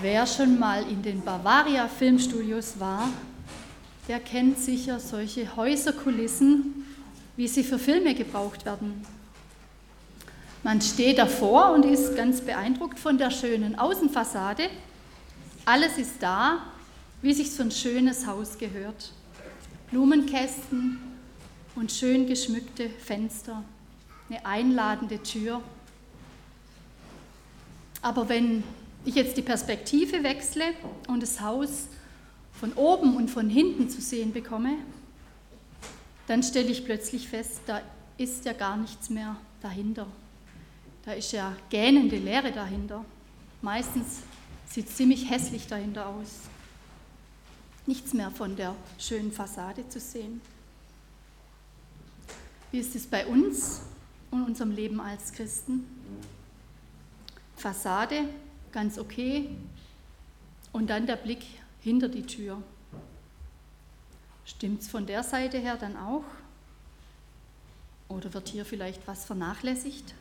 Wer schon mal in den Bavaria Filmstudios war, der kennt sicher solche Häuserkulissen, wie sie für Filme gebraucht werden. Man steht davor und ist ganz beeindruckt von der schönen Außenfassade. Alles ist da, wie sich so ein schönes Haus gehört. Blumenkästen und schön geschmückte Fenster, eine einladende Tür. Aber wenn ich jetzt die Perspektive wechsle und das Haus von oben und von hinten zu sehen bekomme, dann stelle ich plötzlich fest, da ist ja gar nichts mehr dahinter. Da ist ja gähnende Leere dahinter. Meistens sieht es ziemlich hässlich dahinter aus. Nichts mehr von der schönen Fassade zu sehen. Wie ist es bei uns und unserem Leben als Christen? Fassade, ganz okay, und dann der Blick hinter die Tür. Stimmt es von der Seite her dann auch? Oder wird hier vielleicht was vernachlässigt?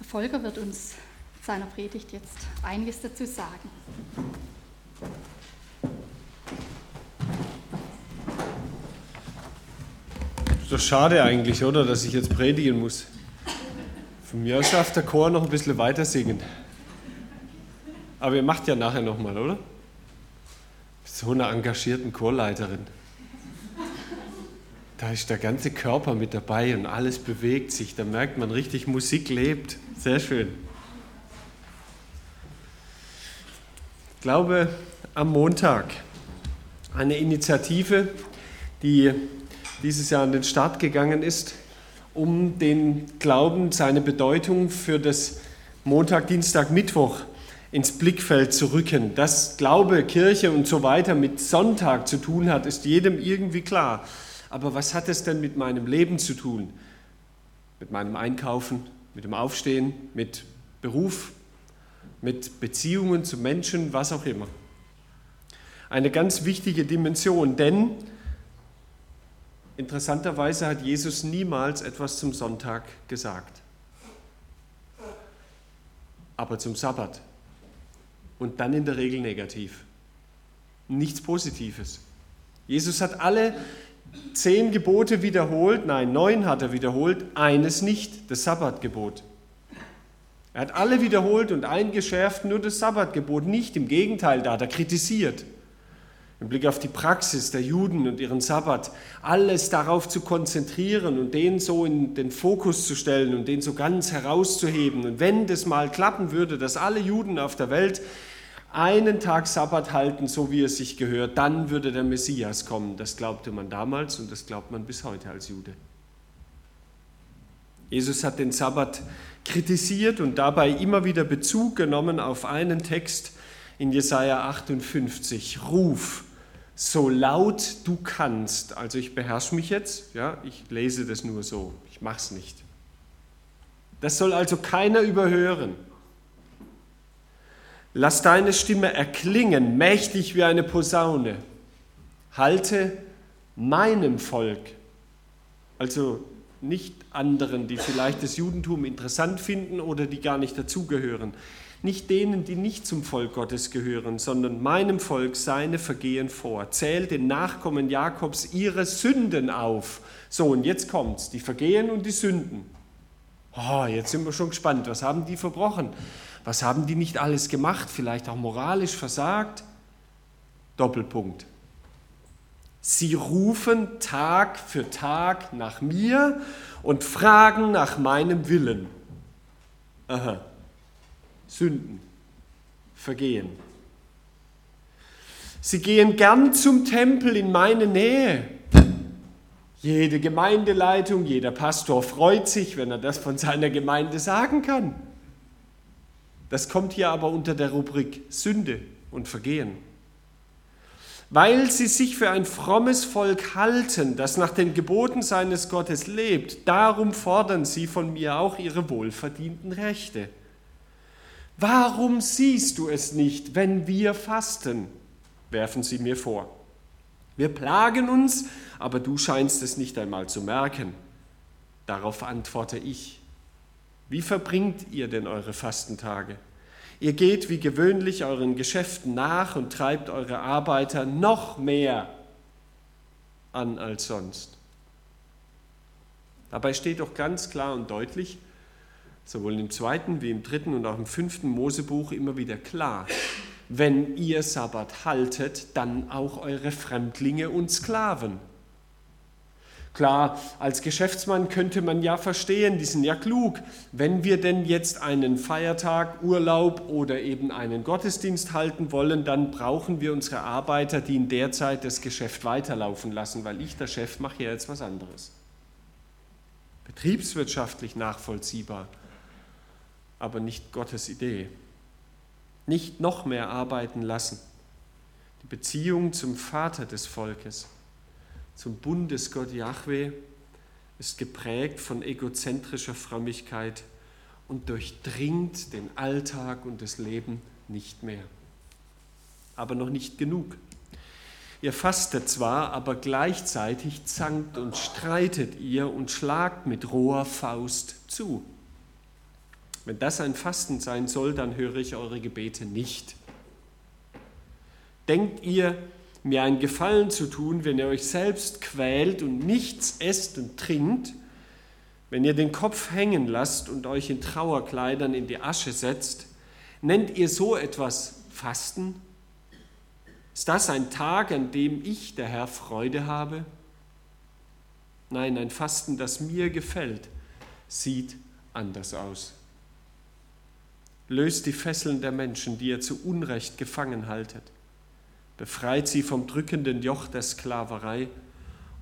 Der Volker wird uns seiner Predigt jetzt einiges dazu sagen. Ist doch schade eigentlich, oder, dass ich jetzt predigen muss. Von mir aus schafft der Chor noch ein bisschen weiter singen. Aber ihr macht ja nachher nochmal, oder? So eine engagierten Chorleiterin. Da ist der ganze Körper mit dabei und alles bewegt sich. Da merkt man richtig, Musik lebt. Sehr schön. Ich glaube, am Montag eine Initiative, die dieses Jahr an den Start gegangen ist, um den Glauben, seine Bedeutung für das Montag, Dienstag, Mittwoch ins Blickfeld zu rücken. Dass Glaube, Kirche und so weiter mit Sonntag zu tun hat, ist jedem irgendwie klar. Aber was hat es denn mit meinem Leben zu tun? Mit meinem Einkaufen, mit dem Aufstehen, mit Beruf, mit Beziehungen zu Menschen, was auch immer. Eine ganz wichtige Dimension, denn interessanterweise hat Jesus niemals etwas zum Sonntag gesagt, aber zum Sabbat und dann in der Regel negativ. Nichts Positives. Jesus hat alle zehn Gebote wiederholt, nein, neun hat er wiederholt, eines nicht, das Sabbatgebot. Er hat alle wiederholt und eingeschärft, nur das Sabbatgebot nicht. Im Gegenteil, da hat er kritisiert. Im Blick auf die Praxis der Juden und ihren Sabbat, alles darauf zu konzentrieren und den so in den Fokus zu stellen und den so ganz herauszuheben. Und wenn das mal klappen würde, dass alle Juden auf der Welt einen Tag Sabbat halten, so wie es sich gehört, dann würde der Messias kommen. Das glaubte man damals und das glaubt man bis heute als Jude. Jesus hat den Sabbat kritisiert und dabei immer wieder Bezug genommen auf einen Text in Jesaja 58. Ruf, so laut du kannst. Also ich beherrsche mich jetzt, ja, ich lese das nur so, ich mache es nicht. Das soll also keiner überhören. Lass deine Stimme erklingen, mächtig wie eine Posaune. Halte meinem Volk, also nicht anderen, die vielleicht das Judentum interessant finden oder die gar nicht dazugehören, nicht denen, die nicht zum Volk Gottes gehören, sondern meinem Volk seine Vergehen vor. Zähl den Nachkommen Jakobs ihre Sünden auf. So, und jetzt kommt's, die Vergehen und die Sünden. Oh, jetzt sind wir schon gespannt, was haben die verbrochen? Was haben die nicht alles gemacht? Vielleicht auch moralisch versagt? Doppelpunkt. Sie rufen Tag für Tag nach mir und fragen nach meinem Willen. Aha. Sünden, Vergehen. Sie gehen gern zum Tempel in meine Nähe. Jede Gemeindeleitung, jeder Pastor freut sich, wenn er das von seiner Gemeinde sagen kann. Das kommt hier aber unter der Rubrik Sünde und Vergehen. Weil sie sich für ein frommes Volk halten, das nach den Geboten seines Gottes lebt, darum fordern sie von mir auch ihre wohlverdienten Rechte. Warum siehst du es nicht, wenn wir fasten? werfen sie mir vor. Wir plagen uns, aber du scheinst es nicht einmal zu merken. Darauf antworte ich, wie verbringt ihr denn eure Fastentage? Ihr geht wie gewöhnlich euren Geschäften nach und treibt eure Arbeiter noch mehr an als sonst. Dabei steht doch ganz klar und deutlich, sowohl im zweiten wie im dritten und auch im fünften Mosebuch immer wieder klar, wenn ihr Sabbat haltet, dann auch eure Fremdlinge und Sklaven. Klar, als Geschäftsmann könnte man ja verstehen, die sind ja klug. Wenn wir denn jetzt einen Feiertag, Urlaub oder eben einen Gottesdienst halten wollen, dann brauchen wir unsere Arbeiter, die in der Zeit das Geschäft weiterlaufen lassen, weil ich, der Chef, mache ja jetzt was anderes. Betriebswirtschaftlich nachvollziehbar, aber nicht Gottes Idee. Nicht noch mehr arbeiten lassen. Die Beziehung zum Vater des Volkes zum Bundesgott Yahweh ist geprägt von egozentrischer Frömmigkeit und durchdringt den Alltag und das Leben nicht mehr. Aber noch nicht genug. Ihr fastet zwar, aber gleichzeitig zankt und streitet ihr und schlagt mit roher Faust zu. Wenn das ein Fasten sein soll, dann höre ich eure Gebete nicht. Denkt ihr, mir einen Gefallen zu tun, wenn ihr euch selbst quält und nichts esst und trinkt, wenn ihr den Kopf hängen lasst und euch in Trauerkleidern in die Asche setzt, nennt ihr so etwas Fasten? Ist das ein Tag, an dem ich, der Herr, Freude habe? Nein, ein Fasten, das mir gefällt, sieht anders aus. Löst die Fesseln der Menschen, die ihr zu Unrecht gefangen haltet befreit sie vom drückenden Joch der Sklaverei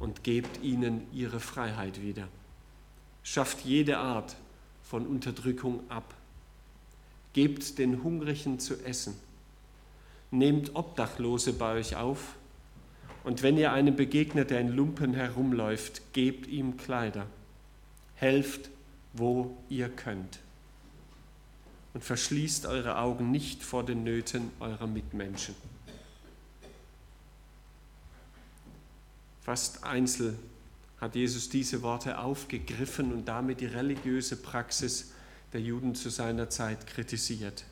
und gebt ihnen ihre Freiheit wieder. Schafft jede Art von Unterdrückung ab. Gebt den Hungrigen zu essen. Nehmt Obdachlose bei euch auf. Und wenn ihr einem begegnet, der in Lumpen herumläuft, gebt ihm Kleider. Helft, wo ihr könnt. Und verschließt eure Augen nicht vor den Nöten eurer Mitmenschen. Fast einzeln hat Jesus diese Worte aufgegriffen und damit die religiöse Praxis der Juden zu seiner Zeit kritisiert.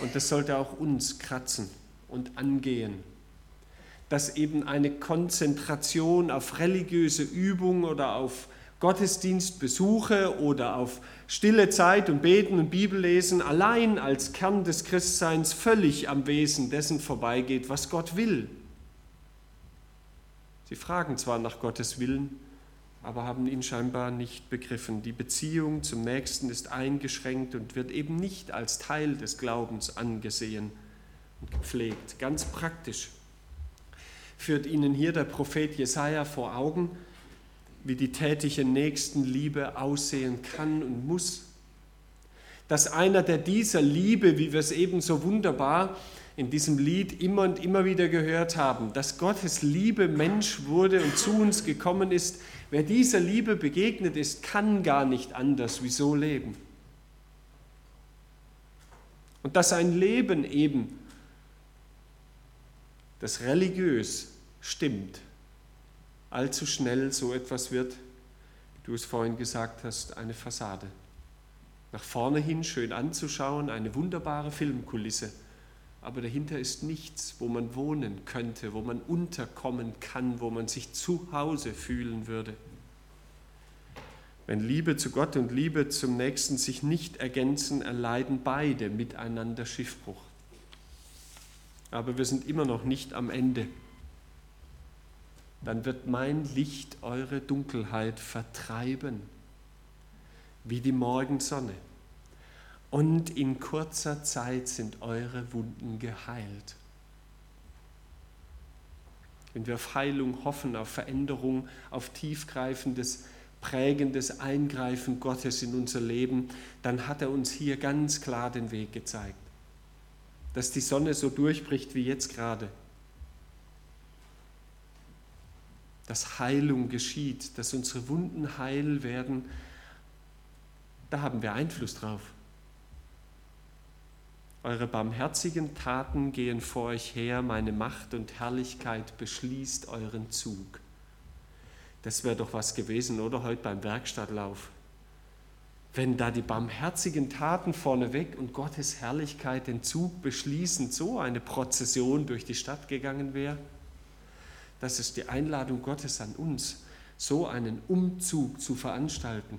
Und das sollte auch uns kratzen und angehen, dass eben eine Konzentration auf religiöse Übung oder auf Gottesdienstbesuche oder auf stille Zeit und Beten und Bibellesen allein als Kern des Christseins völlig am Wesen dessen vorbeigeht, was Gott will Sie fragen zwar nach Gottes Willen, aber haben ihn scheinbar nicht begriffen. Die Beziehung zum Nächsten ist eingeschränkt und wird eben nicht als Teil des Glaubens angesehen und gepflegt. Ganz praktisch führt ihnen hier der Prophet Jesaja vor Augen, wie die tätige Nächstenliebe aussehen kann und muss. Dass einer, der dieser Liebe, wie wir es eben so wunderbar in diesem Lied immer und immer wieder gehört haben, dass Gottes Liebe Mensch wurde und zu uns gekommen ist. Wer dieser Liebe begegnet ist, kann gar nicht anders wie so leben. Und dass ein Leben eben, das religiös stimmt, allzu schnell so etwas wird, wie du es vorhin gesagt hast, eine Fassade. Nach vorne hin schön anzuschauen, eine wunderbare Filmkulisse aber dahinter ist nichts, wo man wohnen könnte, wo man unterkommen kann, wo man sich zu Hause fühlen würde. Wenn Liebe zu Gott und Liebe zum Nächsten sich nicht ergänzen, erleiden beide miteinander Schiffbruch. Aber wir sind immer noch nicht am Ende. Dann wird mein Licht eure Dunkelheit vertreiben, wie die Morgensonne und in kurzer Zeit sind eure Wunden geheilt. Wenn wir auf Heilung hoffen, auf Veränderung, auf tiefgreifendes, prägendes Eingreifen Gottes in unser Leben, dann hat er uns hier ganz klar den Weg gezeigt. Dass die Sonne so durchbricht wie jetzt gerade. Dass Heilung geschieht, dass unsere Wunden heil werden, da haben wir Einfluss drauf. Eure barmherzigen Taten gehen vor euch her, meine Macht und Herrlichkeit beschließt euren Zug. Das wäre doch was gewesen, oder heute beim Werkstattlauf. wenn da die barmherzigen Taten vorneweg und Gottes Herrlichkeit den Zug beschließend so eine Prozession durch die Stadt gegangen wäre? Das ist die Einladung Gottes an uns, so einen Umzug zu veranstalten.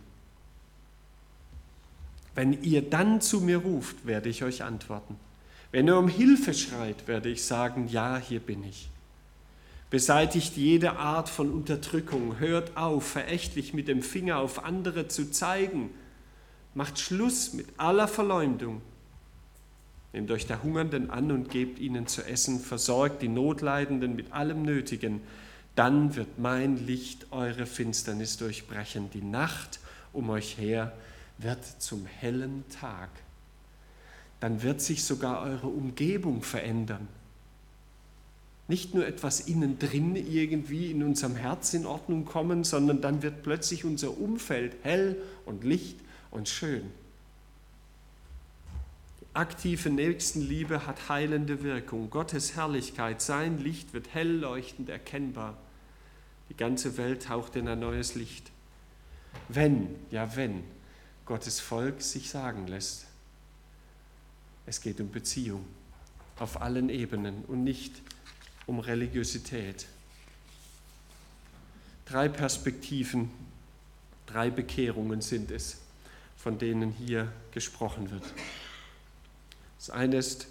Wenn ihr dann zu mir ruft, werde ich euch antworten. Wenn ihr um Hilfe schreit, werde ich sagen, ja, hier bin ich. Beseitigt jede Art von Unterdrückung, hört auf, verächtlich mit dem Finger auf andere zu zeigen, macht Schluss mit aller Verleumdung. Nehmt euch der Hungernden an und gebt ihnen zu essen, versorgt die Notleidenden mit allem Nötigen, dann wird mein Licht eure Finsternis durchbrechen, die Nacht um euch her wird zum hellen Tag. Dann wird sich sogar eure Umgebung verändern. Nicht nur etwas innen drin irgendwie in unserem Herz in Ordnung kommen, sondern dann wird plötzlich unser Umfeld hell und licht und schön. Aktive Nächstenliebe hat heilende Wirkung. Gottes Herrlichkeit, sein Licht wird hell leuchtend erkennbar. Die ganze Welt taucht in ein neues Licht. Wenn, ja wenn, Gottes Volk sich sagen lässt. Es geht um Beziehung auf allen Ebenen und nicht um Religiosität. Drei Perspektiven, drei Bekehrungen sind es, von denen hier gesprochen wird. Das eine ist,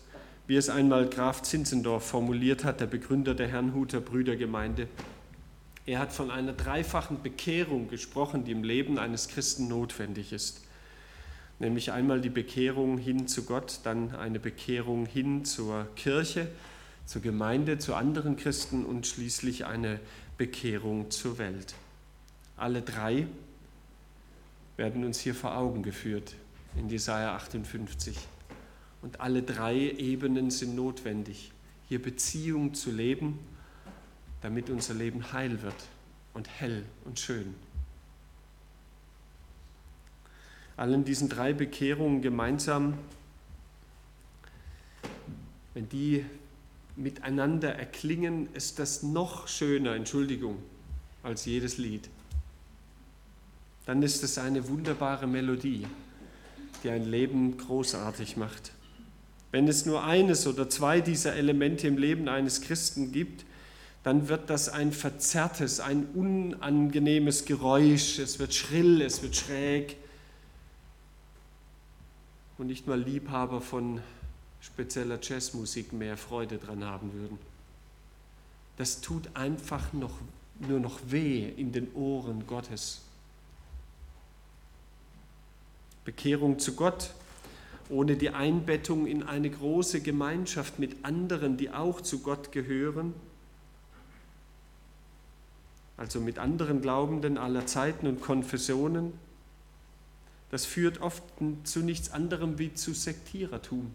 wie es einmal Graf Zinzendorf formuliert hat, der Begründer der Herrnhuter Brüdergemeinde. Er hat von einer dreifachen Bekehrung gesprochen, die im Leben eines Christen notwendig ist nämlich einmal die Bekehrung hin zu Gott, dann eine Bekehrung hin zur Kirche, zur Gemeinde, zu anderen Christen und schließlich eine Bekehrung zur Welt. Alle drei werden uns hier vor Augen geführt in Jesaja 58. Und alle drei Ebenen sind notwendig, hier Beziehung zu leben, damit unser Leben heil wird und hell und schön. allen diesen drei Bekehrungen gemeinsam, wenn die miteinander erklingen, ist das noch schöner, Entschuldigung, als jedes Lied. Dann ist es eine wunderbare Melodie, die ein Leben großartig macht. Wenn es nur eines oder zwei dieser Elemente im Leben eines Christen gibt, dann wird das ein verzerrtes, ein unangenehmes Geräusch, es wird schrill, es wird schräg, und nicht mal Liebhaber von spezieller Jazzmusik mehr Freude dran haben würden. Das tut einfach noch, nur noch weh in den Ohren Gottes. Bekehrung zu Gott ohne die Einbettung in eine große Gemeinschaft mit anderen, die auch zu Gott gehören, also mit anderen Glaubenden aller Zeiten und Konfessionen, das führt oft zu nichts anderem wie zu Sektierertum,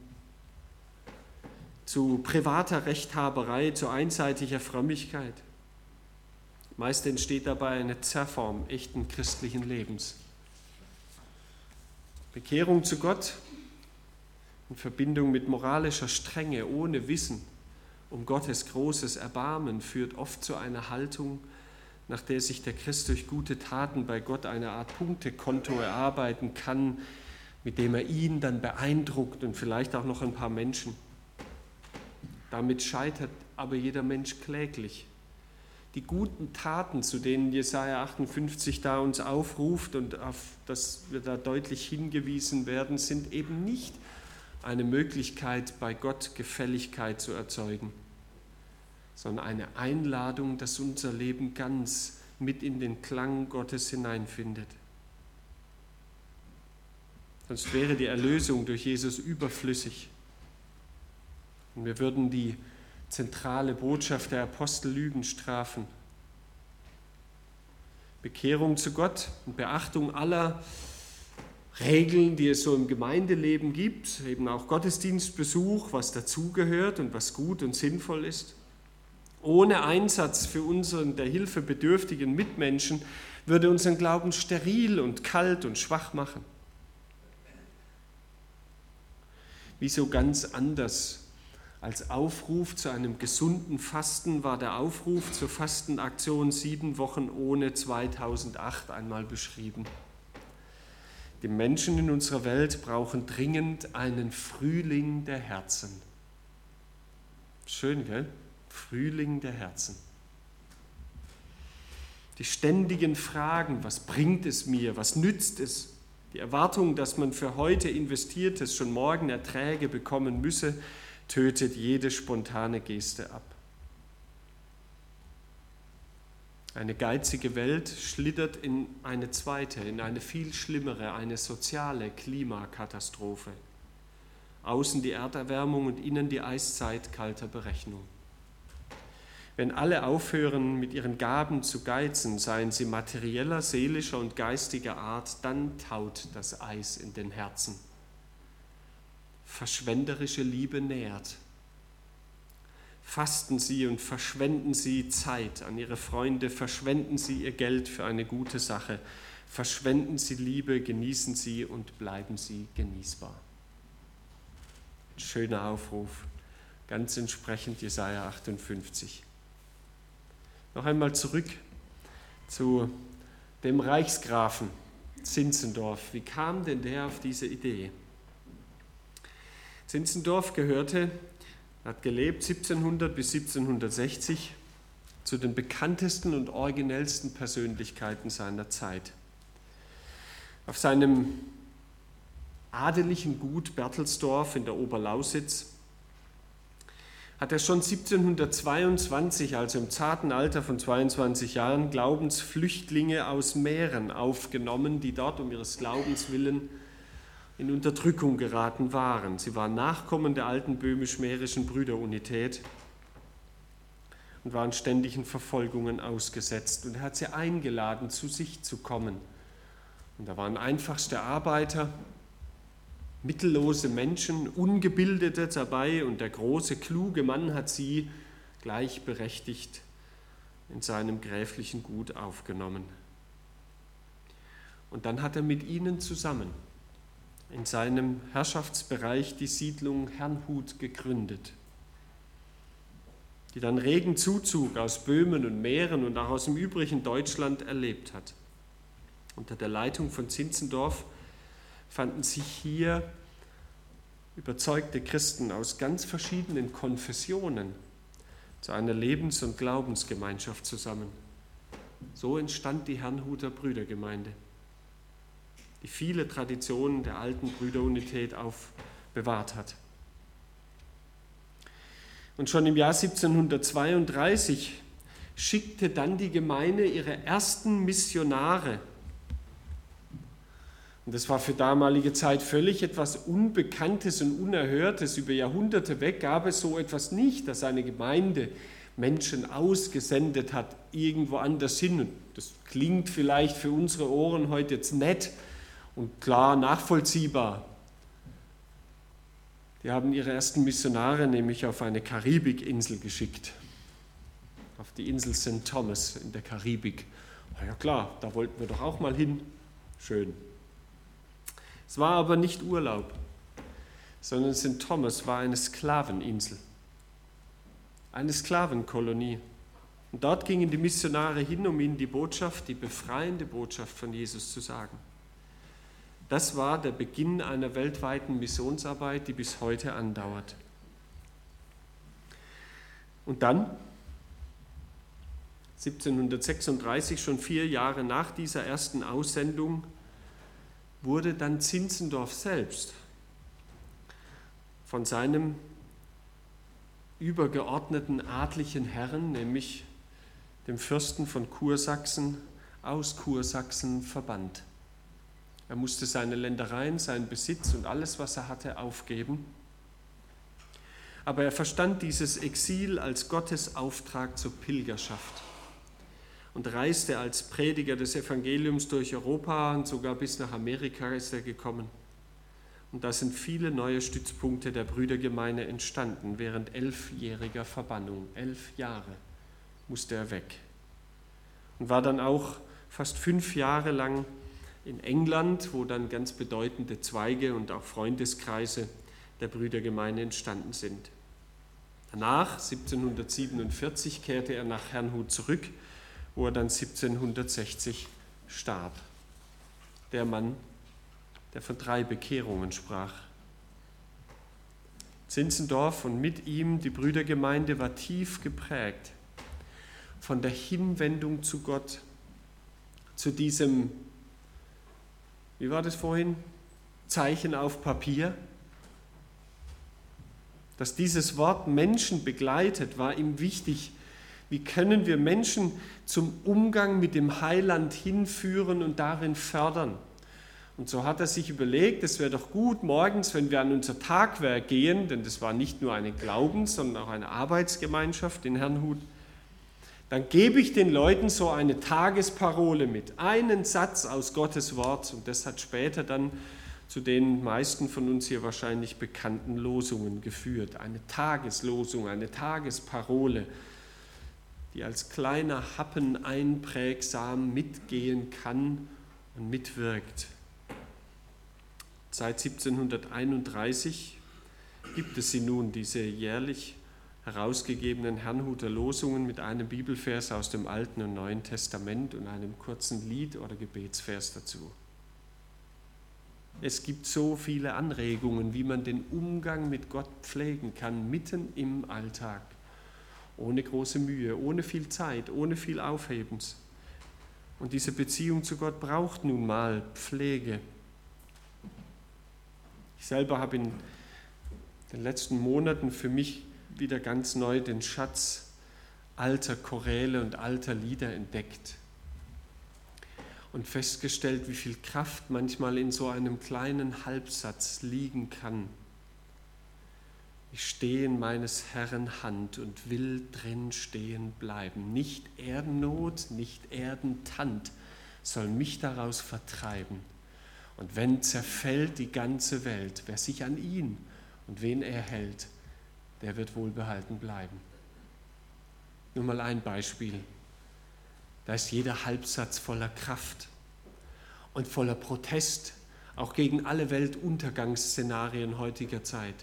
zu privater Rechthaberei, zu einseitiger Frömmigkeit. Meist entsteht dabei eine Zerrform echten christlichen Lebens. Bekehrung zu Gott in Verbindung mit moralischer Strenge ohne Wissen um Gottes großes Erbarmen führt oft zu einer Haltung, nach der sich der Christ durch gute Taten bei Gott eine Art Punktekonto erarbeiten kann, mit dem er ihn dann beeindruckt und vielleicht auch noch ein paar Menschen. Damit scheitert aber jeder Mensch kläglich. Die guten Taten, zu denen Jesaja 58 da uns aufruft und auf das wir da deutlich hingewiesen werden, sind eben nicht eine Möglichkeit, bei Gott Gefälligkeit zu erzeugen sondern eine Einladung, dass unser Leben ganz mit in den Klang Gottes hineinfindet. Sonst wäre die Erlösung durch Jesus überflüssig. Und wir würden die zentrale Botschaft der Apostel Lügen strafen. Bekehrung zu Gott und Beachtung aller Regeln, die es so im Gemeindeleben gibt, eben auch Gottesdienstbesuch, was dazugehört und was gut und sinnvoll ist ohne Einsatz für unseren der Hilfe bedürftigen Mitmenschen würde unseren Glauben steril und kalt und schwach machen. Wieso ganz anders als Aufruf zu einem gesunden Fasten war der Aufruf zur Fastenaktion sieben Wochen ohne 2008 einmal beschrieben. Die Menschen in unserer Welt brauchen dringend einen Frühling der Herzen. Schön, gell? Frühling der Herzen. Die ständigen Fragen, was bringt es mir, was nützt es, die Erwartung, dass man für heute investiertes schon morgen Erträge bekommen müsse, tötet jede spontane Geste ab. Eine geizige Welt schlittert in eine zweite, in eine viel schlimmere, eine soziale Klimakatastrophe. Außen die Erderwärmung und innen die Eiszeit kalter Berechnung. Wenn alle aufhören, mit ihren Gaben zu geizen, seien sie materieller, seelischer und geistiger Art, dann taut das Eis in den Herzen. Verschwenderische Liebe nährt. Fasten Sie und verschwenden Sie Zeit an Ihre Freunde, verschwenden Sie Ihr Geld für eine gute Sache, verschwenden Sie Liebe, genießen Sie und bleiben Sie genießbar. schöner Aufruf, ganz entsprechend Jesaja 58. Noch einmal zurück zu dem Reichsgrafen Zinzendorf. Wie kam denn der auf diese Idee? Zinzendorf gehörte, hat gelebt 1700 bis 1760 zu den bekanntesten und originellsten Persönlichkeiten seiner Zeit. Auf seinem adeligen Gut Bertelsdorf in der Oberlausitz hat er schon 1722, also im zarten Alter von 22 Jahren, Glaubensflüchtlinge aus Mähren aufgenommen, die dort um ihres Glaubens willen in Unterdrückung geraten waren. Sie waren Nachkommen der alten böhmisch-mährischen Brüderunität und waren ständigen Verfolgungen ausgesetzt. Und er hat sie eingeladen, zu sich zu kommen. Und da waren einfachste Arbeiter, mittellose Menschen, Ungebildete dabei und der große, kluge Mann hat sie gleichberechtigt in seinem gräflichen Gut aufgenommen. Und dann hat er mit ihnen zusammen in seinem Herrschaftsbereich die Siedlung Herrnhut gegründet, die dann regen Zuzug aus Böhmen und Mähren und auch aus dem übrigen Deutschland erlebt hat. Unter der Leitung von Zinzendorf fanden sich hier überzeugte Christen aus ganz verschiedenen Konfessionen zu einer Lebens- und Glaubensgemeinschaft zusammen. So entstand die Herrnhuter Brüdergemeinde, die viele Traditionen der alten Brüderunität aufbewahrt hat. Und schon im Jahr 1732 schickte dann die Gemeinde ihre ersten Missionare und das war für damalige Zeit völlig etwas Unbekanntes und Unerhörtes. Über Jahrhunderte weg gab es so etwas nicht, dass eine Gemeinde Menschen ausgesendet hat, irgendwo anders hin. Und das klingt vielleicht für unsere Ohren heute jetzt nett und klar nachvollziehbar. Die haben ihre ersten Missionare nämlich auf eine Karibikinsel geschickt, auf die Insel St. Thomas in der Karibik. Na ja klar, da wollten wir doch auch mal hin. Schön. Es war aber nicht Urlaub, sondern St. Thomas war eine Sklaveninsel, eine Sklavenkolonie. Und dort gingen die Missionare hin, um ihnen die Botschaft, die befreiende Botschaft von Jesus zu sagen. Das war der Beginn einer weltweiten Missionsarbeit, die bis heute andauert. Und dann, 1736, schon vier Jahre nach dieser ersten Aussendung, wurde dann Zinzendorf selbst von seinem übergeordneten adlichen Herren, nämlich dem Fürsten von Kursachsen, aus Kursachsen verbannt. Er musste seine Ländereien, seinen Besitz und alles, was er hatte, aufgeben. Aber er verstand dieses Exil als Gottes Auftrag zur Pilgerschaft und reiste als Prediger des Evangeliums durch Europa und sogar bis nach Amerika ist er gekommen. Und da sind viele neue Stützpunkte der Brüdergemeinde entstanden während elfjähriger Verbannung. Elf Jahre musste er weg. Und war dann auch fast fünf Jahre lang in England, wo dann ganz bedeutende Zweige und auch Freundeskreise der Brüdergemeinde entstanden sind. Danach, 1747, kehrte er nach Herrnhut zurück wo er dann 1760 starb. Der Mann der von drei Bekehrungen sprach. Zinzendorf und mit ihm die Brüdergemeinde war tief geprägt von der Hinwendung zu Gott, zu diesem, wie war das vorhin, Zeichen auf Papier. Dass dieses Wort Menschen begleitet, war ihm wichtig. Wie können wir Menschen zum Umgang mit dem Heiland hinführen und darin fördern? Und so hat er sich überlegt, es wäre doch gut morgens, wenn wir an unser Tagwerk gehen, denn das war nicht nur eine Glaubens-, sondern auch eine Arbeitsgemeinschaft in Herrnhut, dann gebe ich den Leuten so eine Tagesparole mit, einen Satz aus Gottes Wort und das hat später dann zu den meisten von uns hier wahrscheinlich bekannten Losungen geführt. Eine Tageslosung, eine Tagesparole, die als kleiner Happen einprägsam mitgehen kann und mitwirkt. Seit 1731 gibt es sie nun, diese jährlich herausgegebenen Herrnhuter Losungen mit einem Bibelvers aus dem Alten und Neuen Testament und einem kurzen Lied oder Gebetsvers dazu. Es gibt so viele Anregungen, wie man den Umgang mit Gott pflegen kann, mitten im Alltag, ohne große Mühe, ohne viel Zeit, ohne viel Aufhebens. Und diese Beziehung zu Gott braucht nun mal Pflege. Ich selber habe in den letzten Monaten für mich wieder ganz neu den Schatz alter Choräle und alter Lieder entdeckt und festgestellt, wie viel Kraft manchmal in so einem kleinen Halbsatz liegen kann. Ich stehe in meines Herrn Hand und will drin stehen bleiben. Nicht Erdennot, nicht Erdentand soll mich daraus vertreiben. Und wenn zerfällt die ganze Welt, wer sich an ihn und wen er hält, der wird wohlbehalten bleiben. Nur mal ein Beispiel. Da ist jeder Halbsatz voller Kraft und voller Protest, auch gegen alle Weltuntergangsszenarien heutiger Zeit.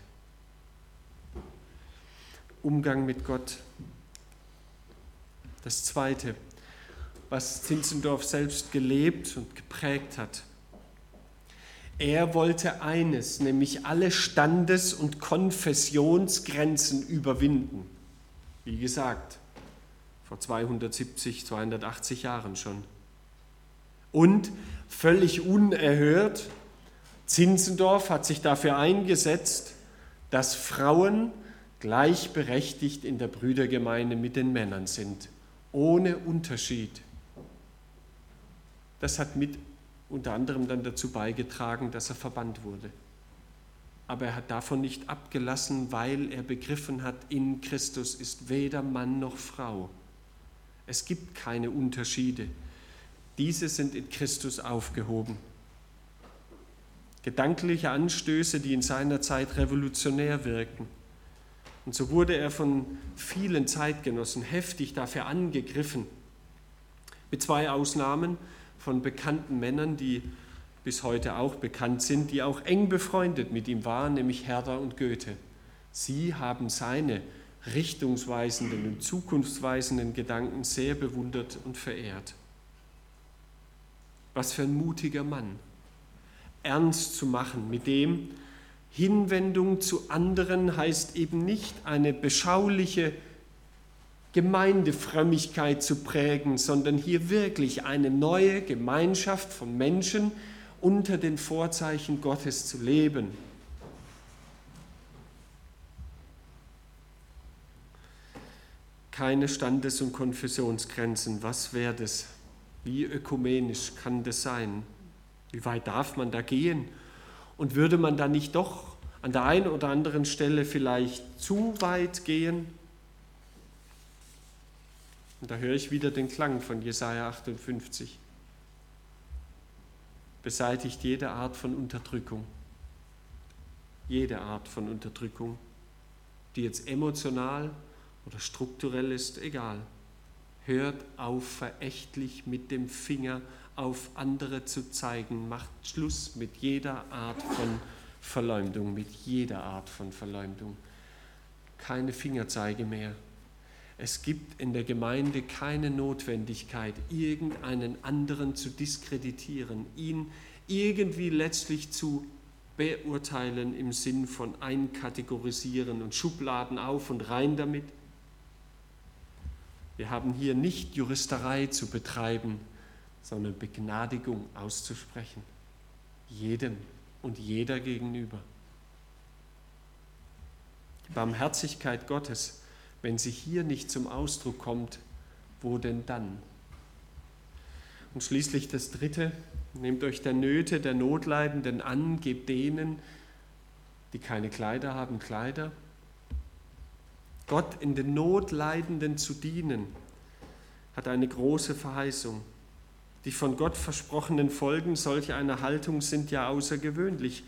Umgang mit Gott. Das Zweite, was Zinzendorf selbst gelebt und geprägt hat, er wollte eines, nämlich alle Standes- und Konfessionsgrenzen überwinden. Wie gesagt, vor 270, 280 Jahren schon. Und völlig unerhört, Zinzendorf hat sich dafür eingesetzt, dass Frauen gleichberechtigt in der Brüdergemeinde mit den Männern sind, ohne Unterschied. Das hat mit unter anderem dann dazu beigetragen, dass er verbannt wurde. Aber er hat davon nicht abgelassen, weil er begriffen hat, in Christus ist weder Mann noch Frau. Es gibt keine Unterschiede. Diese sind in Christus aufgehoben. Gedankliche Anstöße, die in seiner Zeit revolutionär wirken. Und so wurde er von vielen Zeitgenossen heftig dafür angegriffen. Mit zwei Ausnahmen von bekannten Männern, die bis heute auch bekannt sind, die auch eng befreundet mit ihm waren, nämlich Herder und Goethe. Sie haben seine richtungsweisenden und zukunftsweisenden Gedanken sehr bewundert und verehrt. Was für ein mutiger Mann, ernst zu machen mit dem, Hinwendung zu anderen heißt eben nicht eine beschauliche Gemeindefrömmigkeit zu prägen, sondern hier wirklich eine neue Gemeinschaft von Menschen unter den Vorzeichen Gottes zu leben. Keine Standes- und Konfessionsgrenzen, was wäre das? Wie ökumenisch kann das sein? Wie weit darf man da gehen? Und würde man da nicht doch an der einen oder anderen Stelle vielleicht zu weit gehen? Und da höre ich wieder den Klang von Jesaja 58. Beseitigt jede Art von Unterdrückung. Jede Art von Unterdrückung, die jetzt emotional oder strukturell ist, egal. Hört auf, verächtlich mit dem Finger auf andere zu zeigen. Macht Schluss mit jeder Art von Verleumdung, mit jeder Art von Verleumdung. Keine Fingerzeige mehr. Es gibt in der Gemeinde keine Notwendigkeit, irgendeinen anderen zu diskreditieren, ihn irgendwie letztlich zu beurteilen im Sinn von einkategorisieren und Schubladen auf und rein damit. Wir haben hier nicht Juristerei zu betreiben, sondern Begnadigung auszusprechen. Jedem und jeder gegenüber. Die Barmherzigkeit Gottes, wenn sie hier nicht zum Ausdruck kommt, wo denn dann? Und schließlich das Dritte, nehmt euch der Nöte der Notleidenden an, gebt denen, die keine Kleider haben, Kleider. Gott in den Notleidenden zu dienen, hat eine große Verheißung. Die von Gott versprochenen Folgen solch einer Haltung sind ja außergewöhnlich.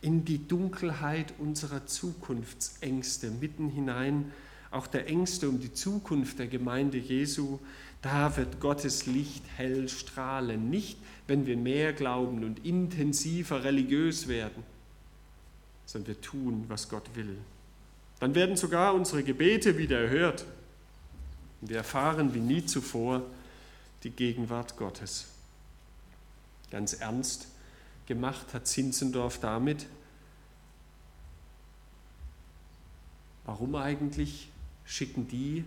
In die Dunkelheit unserer Zukunftsängste mitten hinein, auch der Ängste um die Zukunft der Gemeinde Jesu, da wird Gottes Licht hell strahlen. Nicht, wenn wir mehr glauben und intensiver religiös werden, sondern wir tun, was Gott will. Dann werden sogar unsere Gebete wieder erhört. Und wir erfahren wie nie zuvor die Gegenwart Gottes. Ganz ernst gemacht hat Zinzendorf damit, warum eigentlich schicken die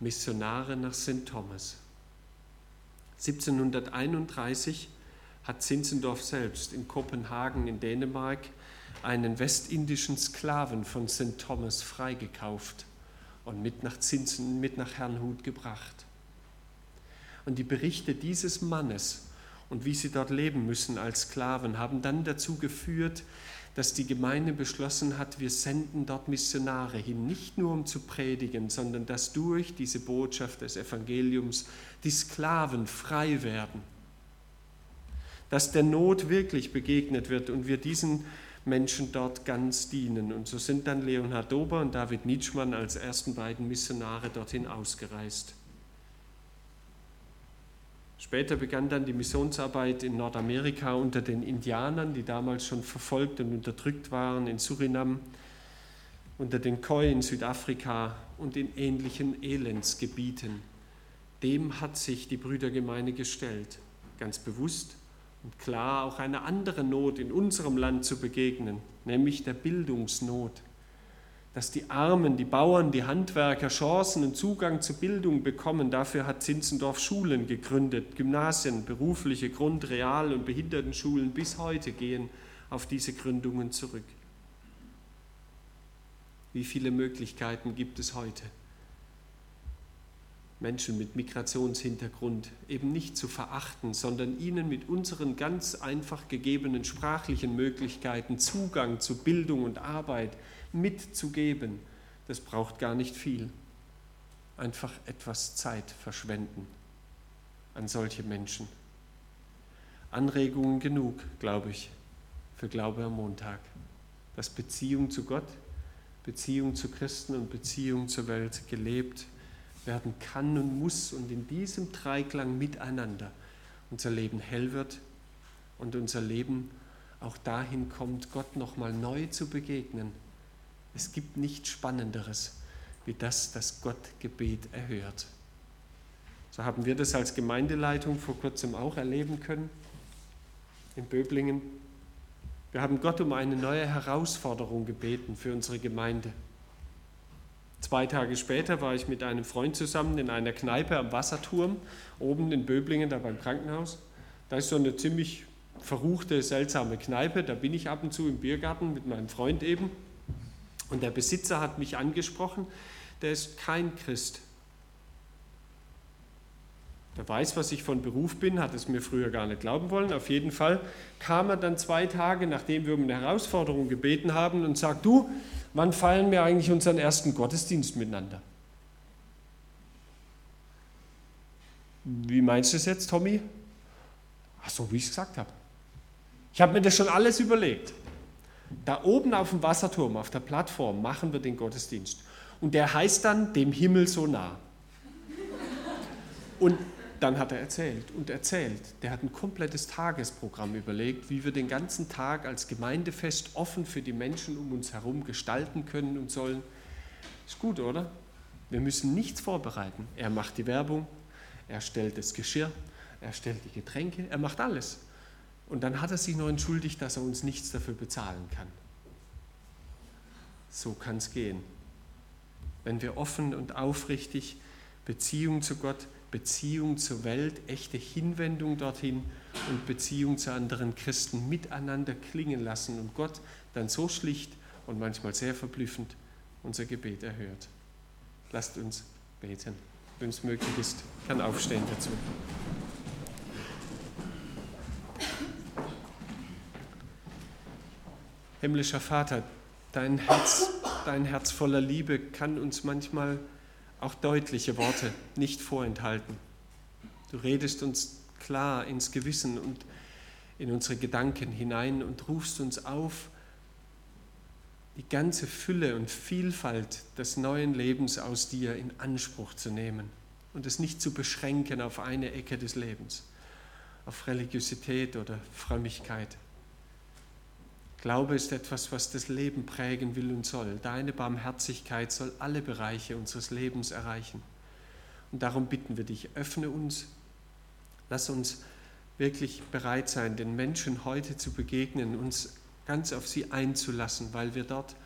Missionare nach St. Thomas? 1731 hat Zinzendorf selbst in Kopenhagen in Dänemark einen westindischen Sklaven von St. Thomas freigekauft und mit nach Zinsen, mit nach Herrnhut gebracht. Und die Berichte dieses Mannes und wie sie dort leben müssen als Sklaven haben dann dazu geführt, dass die Gemeinde beschlossen hat, wir senden dort Missionare hin, nicht nur um zu predigen, sondern dass durch diese Botschaft des Evangeliums die Sklaven frei werden, dass der Not wirklich begegnet wird und wir diesen Menschen dort ganz dienen. Und so sind dann Leonhard Dober und David Nietzschmann als ersten beiden Missionare dorthin ausgereist. Später begann dann die Missionsarbeit in Nordamerika unter den Indianern, die damals schon verfolgt und unterdrückt waren, in Surinam, unter den Khoi in Südafrika und in ähnlichen Elendsgebieten. Dem hat sich die Brüdergemeinde gestellt, ganz bewusst und klar auch einer anderen Not in unserem Land zu begegnen, nämlich der Bildungsnot. Dass die Armen, die Bauern, die Handwerker Chancen und Zugang zur Bildung bekommen, dafür hat Zinzendorf Schulen gegründet, Gymnasien, berufliche Grund-, Real- und Behindertenschulen bis heute gehen auf diese Gründungen zurück. Wie viele Möglichkeiten gibt es heute? Menschen mit Migrationshintergrund eben nicht zu verachten, sondern ihnen mit unseren ganz einfach gegebenen sprachlichen Möglichkeiten Zugang zu Bildung und Arbeit mitzugeben. Das braucht gar nicht viel. Einfach etwas Zeit verschwenden an solche Menschen. Anregungen genug, glaube ich, für Glaube am Montag. Dass Beziehung zu Gott, Beziehung zu Christen und Beziehung zur Welt gelebt werden kann und muss und in diesem Dreiklang miteinander unser Leben hell wird und unser Leben auch dahin kommt, Gott nochmal neu zu begegnen. Es gibt nichts Spannenderes, wie das, das Gott Gebet erhört. So haben wir das als Gemeindeleitung vor kurzem auch erleben können in Böblingen. Wir haben Gott um eine neue Herausforderung gebeten für unsere Gemeinde. Zwei Tage später war ich mit einem Freund zusammen in einer Kneipe am Wasserturm, oben in Böblingen, da beim Krankenhaus. Da ist so eine ziemlich verruchte, seltsame Kneipe. Da bin ich ab und zu im Biergarten mit meinem Freund eben. Und der Besitzer hat mich angesprochen, der ist kein Christ. Der weiß, was ich von Beruf bin, hat es mir früher gar nicht glauben wollen. Auf jeden Fall kam er dann zwei Tage, nachdem wir um eine Herausforderung gebeten haben, und sagt, du, wann feiern wir eigentlich unseren ersten Gottesdienst miteinander? Wie meinst du es jetzt, Tommy? Ach so, wie ich es gesagt habe. Ich habe mir das schon alles überlegt. Da oben auf dem Wasserturm, auf der Plattform, machen wir den Gottesdienst. Und der heißt dann dem Himmel so nah. Und dann hat er erzählt und erzählt. Der hat ein komplettes Tagesprogramm überlegt, wie wir den ganzen Tag als Gemeindefest offen für die Menschen um uns herum gestalten können und sollen. Ist gut, oder? Wir müssen nichts vorbereiten. Er macht die Werbung, er stellt das Geschirr, er stellt die Getränke, er macht alles. Und dann hat er sich noch entschuldigt, dass er uns nichts dafür bezahlen kann. So kann es gehen. Wenn wir offen und aufrichtig Beziehung zu Gott, Beziehung zur Welt, echte Hinwendung dorthin und Beziehung zu anderen Christen miteinander klingen lassen und Gott dann so schlicht und manchmal sehr verblüffend unser Gebet erhört. Lasst uns beten. Wenn es möglich ist, kann aufstehen dazu. Himmlischer Vater, dein Herz, dein Herz voller Liebe kann uns manchmal auch deutliche Worte nicht vorenthalten. Du redest uns klar ins Gewissen und in unsere Gedanken hinein und rufst uns auf, die ganze Fülle und Vielfalt des neuen Lebens aus dir in Anspruch zu nehmen und es nicht zu beschränken auf eine Ecke des Lebens, auf Religiosität oder Frömmigkeit. Glaube ist etwas, was das Leben prägen will und soll. Deine Barmherzigkeit soll alle Bereiche unseres Lebens erreichen. Und darum bitten wir dich, öffne uns, lass uns wirklich bereit sein, den Menschen heute zu begegnen, uns ganz auf sie einzulassen, weil wir dort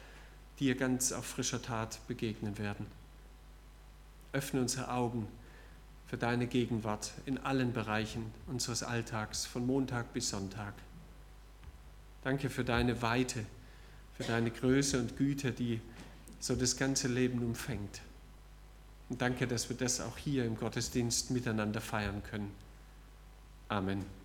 dir ganz auf frischer Tat begegnen werden. Öffne unsere Augen für deine Gegenwart in allen Bereichen unseres Alltags, von Montag bis Sonntag. Danke für deine Weite, für deine Größe und Güte, die so das ganze Leben umfängt. Und danke, dass wir das auch hier im Gottesdienst miteinander feiern können. Amen.